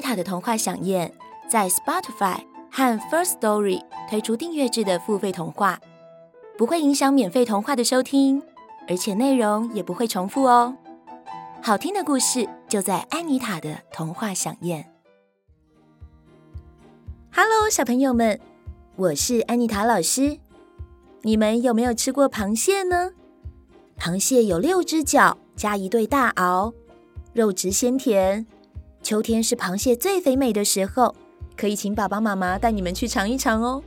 安妮塔的童话饗宴在 Spotify 和 First Story 推出订阅制的付费童话，不会影响免费童话的收听，而且内容也不会重复哦。好听的故事就在安妮塔的童话饗宴。Hello，小朋友们，我是安妮塔老师。你们有没有吃过螃蟹呢？螃蟹有六只脚，加一对大螯，肉质鲜甜。秋天是螃蟹最肥美的时候，可以请爸爸妈妈带你们去尝一尝哦。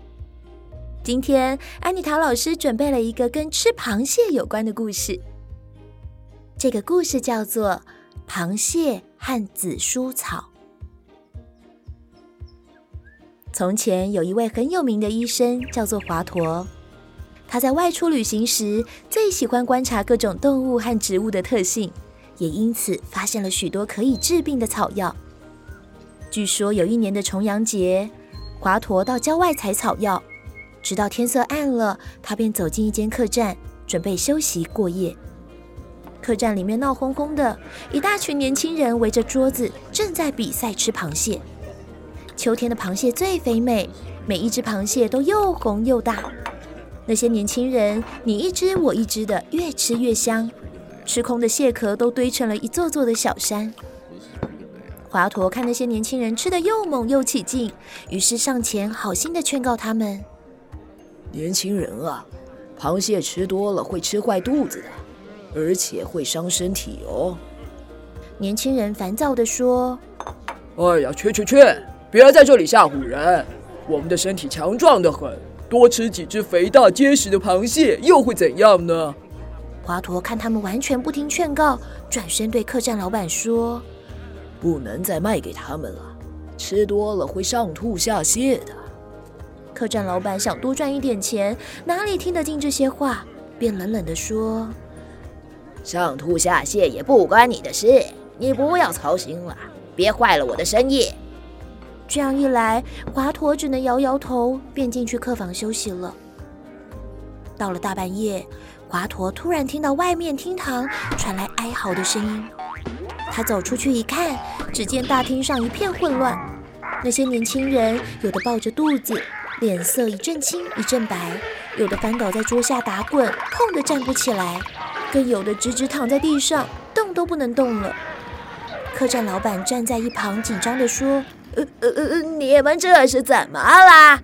今天安妮塔老师准备了一个跟吃螃蟹有关的故事。这个故事叫做《螃蟹和紫苏草》。从前有一位很有名的医生，叫做华佗。他在外出旅行时，最喜欢观察各种动物和植物的特性，也因此发现了许多可以治病的草药。据说有一年的重阳节，华佗到郊外采草药，直到天色暗了，他便走进一间客栈，准备休息过夜。客栈里面闹哄哄的，一大群年轻人围着桌子，正在比赛吃螃蟹。秋天的螃蟹最肥美，每一只螃蟹都又红又大。那些年轻人你一只我一只的，越吃越香，吃空的蟹壳都堆成了一座座的小山。华佗看那些年轻人吃得又猛又起劲，于是上前好心的劝告他们：“年轻人啊，螃蟹吃多了会吃坏肚子的。”而且会伤身体哦。年轻人烦躁的说：“哎呀，去去去，别在这里吓唬人！我们的身体强壮的很，多吃几只肥大结实的螃蟹又会怎样呢？”华佗看他们完全不听劝告，转身对客栈老板说：“不能再卖给他们了，吃多了会上吐下泻的。”客栈老板想多赚一点钱，哪里听得进这些话，便冷冷地说。上吐下泻也不关你的事，你不要操心了，别坏了我的生意。这样一来，华佗只能摇摇头，便进去客房休息了。到了大半夜，华佗突然听到外面厅堂传来哀嚎的声音。他走出去一看，只见大厅上一片混乱，那些年轻人有的抱着肚子，脸色一阵青一阵白，有的翻倒在桌下打滚，痛得站不起来。更有的直直躺在地上，动都不能动了。客栈老板站在一旁，紧张地说：“呃呃呃，你们这是怎么啦？”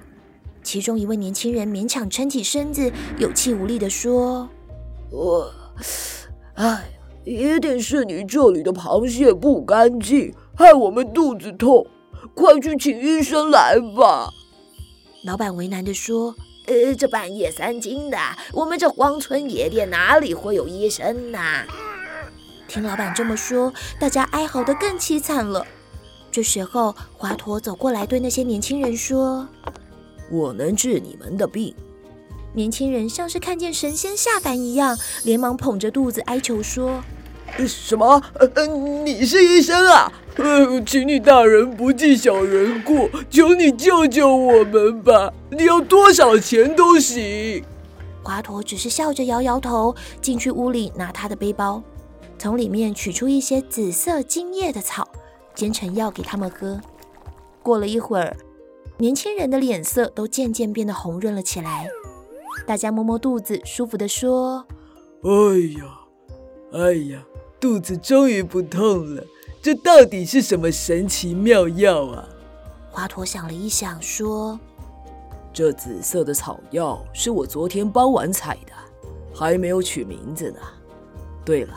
其中一位年轻人勉强撑起身子，有气无力地说：“我，哎，一定是你这里的螃蟹不干净，害我们肚子痛。快去请医生来吧。”老板为难地说。呃，这半夜三更的，我们这荒村野店哪里会有医生呢？听老板这么说，大家哀嚎得更凄惨了。这时候，华佗走过来对那些年轻人说：“我能治你们的病。”年轻人像是看见神仙下凡一样，连忙捧着肚子哀求说。什么？呃，你是医生啊？呃，请你大人不计小人过，求你救救我们吧！你要多少钱都行。华佗只是笑着摇摇头，进去屋里拿他的背包，从里面取出一些紫色茎叶的草，煎成药给他们喝。过了一会儿，年轻人的脸色都渐渐变得红润了起来。大家摸摸肚子，舒服地说：“哎呀，哎呀。”肚子终于不痛了，这到底是什么神奇妙药啊？华佗想了一想，说：“这紫色的草药是我昨天傍晚采的，还没有取名字呢。对了，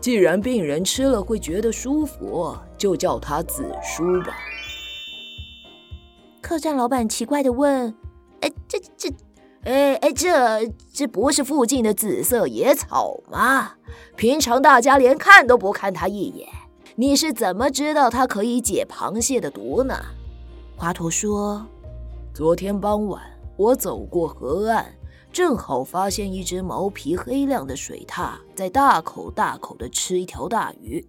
既然病人吃了会觉得舒服，就叫它紫苏吧。”客栈老板奇怪的问：“哎，这这……”哎哎，这这不是附近的紫色野草吗？平常大家连看都不看它一眼，你是怎么知道它可以解螃蟹的毒呢？华佗说：“昨天傍晚，我走过河岸，正好发现一只毛皮黑亮的水獭在大口大口的吃一条大鱼，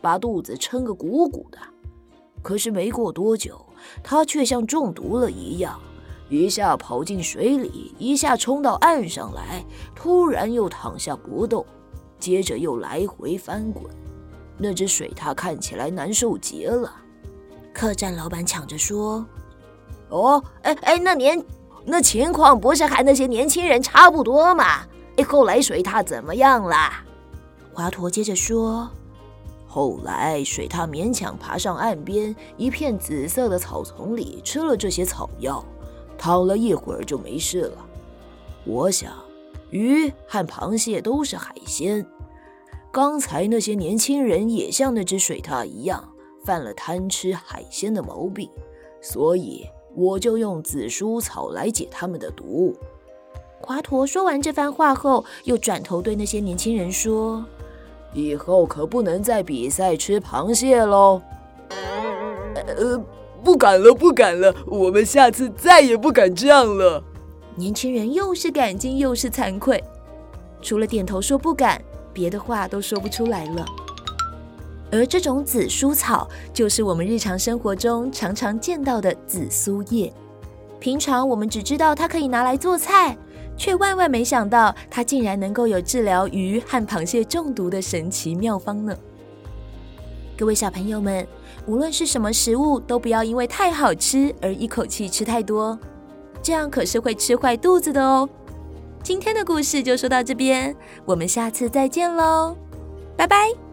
把肚子撑个鼓鼓的。可是没过多久，他却像中毒了一样，一下跑进水里，一下冲到岸上来，突然又躺下不动，接着又来回翻滚。”那只水獭看起来难受极了，客栈老板抢着说：“哦，哎哎，那年那情况不是和那些年轻人差不多吗？哎，后来水獭怎么样了？”华佗接着说：“后来水獭勉强爬上岸边一片紫色的草丛里，吃了这些草药，躺了一会儿就没事了。我想，鱼和螃蟹都是海鲜。”刚才那些年轻人也像那只水獭一样，犯了贪吃海鲜的毛病，所以我就用紫苏草来解他们的毒。华佗说完这番话后，又转头对那些年轻人说：“以后可不能再比赛吃螃蟹喽。”呃，不敢了，不敢了，我们下次再也不敢这样了。年轻人又是感激又是惭愧，除了点头说不敢。别的话都说不出来了，而这种紫苏草就是我们日常生活中常常见到的紫苏叶。平常我们只知道它可以拿来做菜，却万万没想到它竟然能够有治疗鱼和螃蟹中毒的神奇妙方呢！各位小朋友们，无论是什么食物，都不要因为太好吃而一口气吃太多，这样可是会吃坏肚子的哦。今天的故事就说到这边，我们下次再见喽，拜拜。